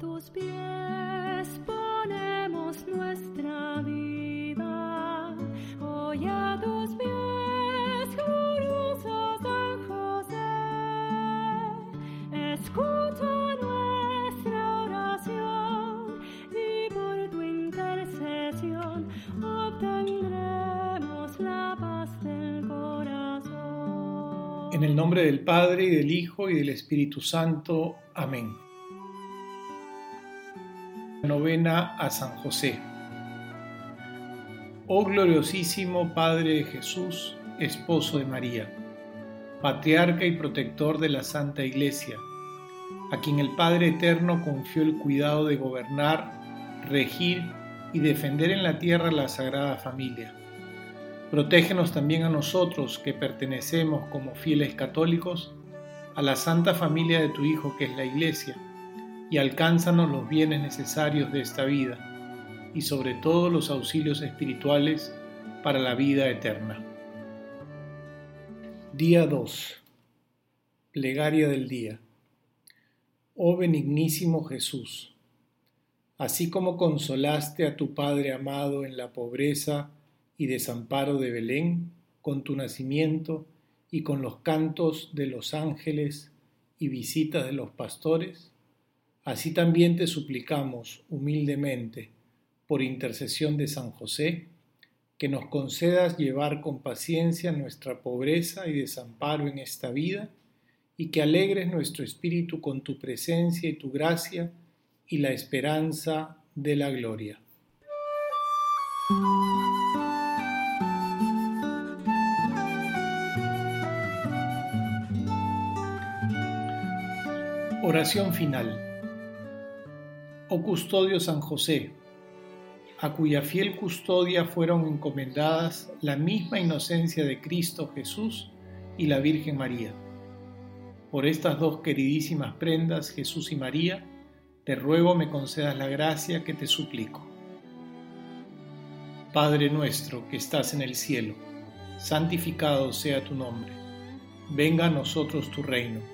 tus pies. En el nombre del Padre, y del Hijo, y del Espíritu Santo. Amén. Novena a San José. Oh gloriosísimo Padre de Jesús, esposo de María, patriarca y protector de la Santa Iglesia, a quien el Padre Eterno confió el cuidado de gobernar, regir y defender en la tierra la Sagrada Familia Protégenos también a nosotros que pertenecemos como fieles católicos a la santa familia de tu Hijo que es la Iglesia, y alcánzanos los bienes necesarios de esta vida, y sobre todo los auxilios espirituales para la vida eterna. Día 2. Plegaria del día. Oh benignísimo Jesús, así como consolaste a tu Padre amado en la pobreza, y desamparo de Belén, con tu nacimiento y con los cantos de los ángeles y visitas de los pastores, así también te suplicamos humildemente, por intercesión de San José, que nos concedas llevar con paciencia nuestra pobreza y desamparo en esta vida, y que alegres nuestro espíritu con tu presencia y tu gracia y la esperanza de la gloria. Oración final. Oh custodio San José, a cuya fiel custodia fueron encomendadas la misma inocencia de Cristo Jesús y la Virgen María. Por estas dos queridísimas prendas, Jesús y María, te ruego me concedas la gracia que te suplico. Padre nuestro que estás en el cielo, santificado sea tu nombre. Venga a nosotros tu reino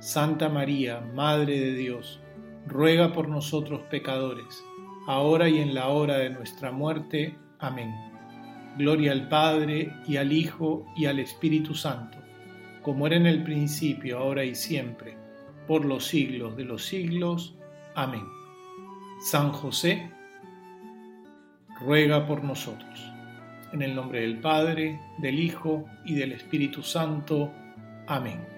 Santa María, Madre de Dios, ruega por nosotros pecadores, ahora y en la hora de nuestra muerte. Amén. Gloria al Padre, y al Hijo, y al Espíritu Santo, como era en el principio, ahora y siempre, por los siglos de los siglos. Amén. San José, ruega por nosotros. En el nombre del Padre, del Hijo y del Espíritu Santo. Amén.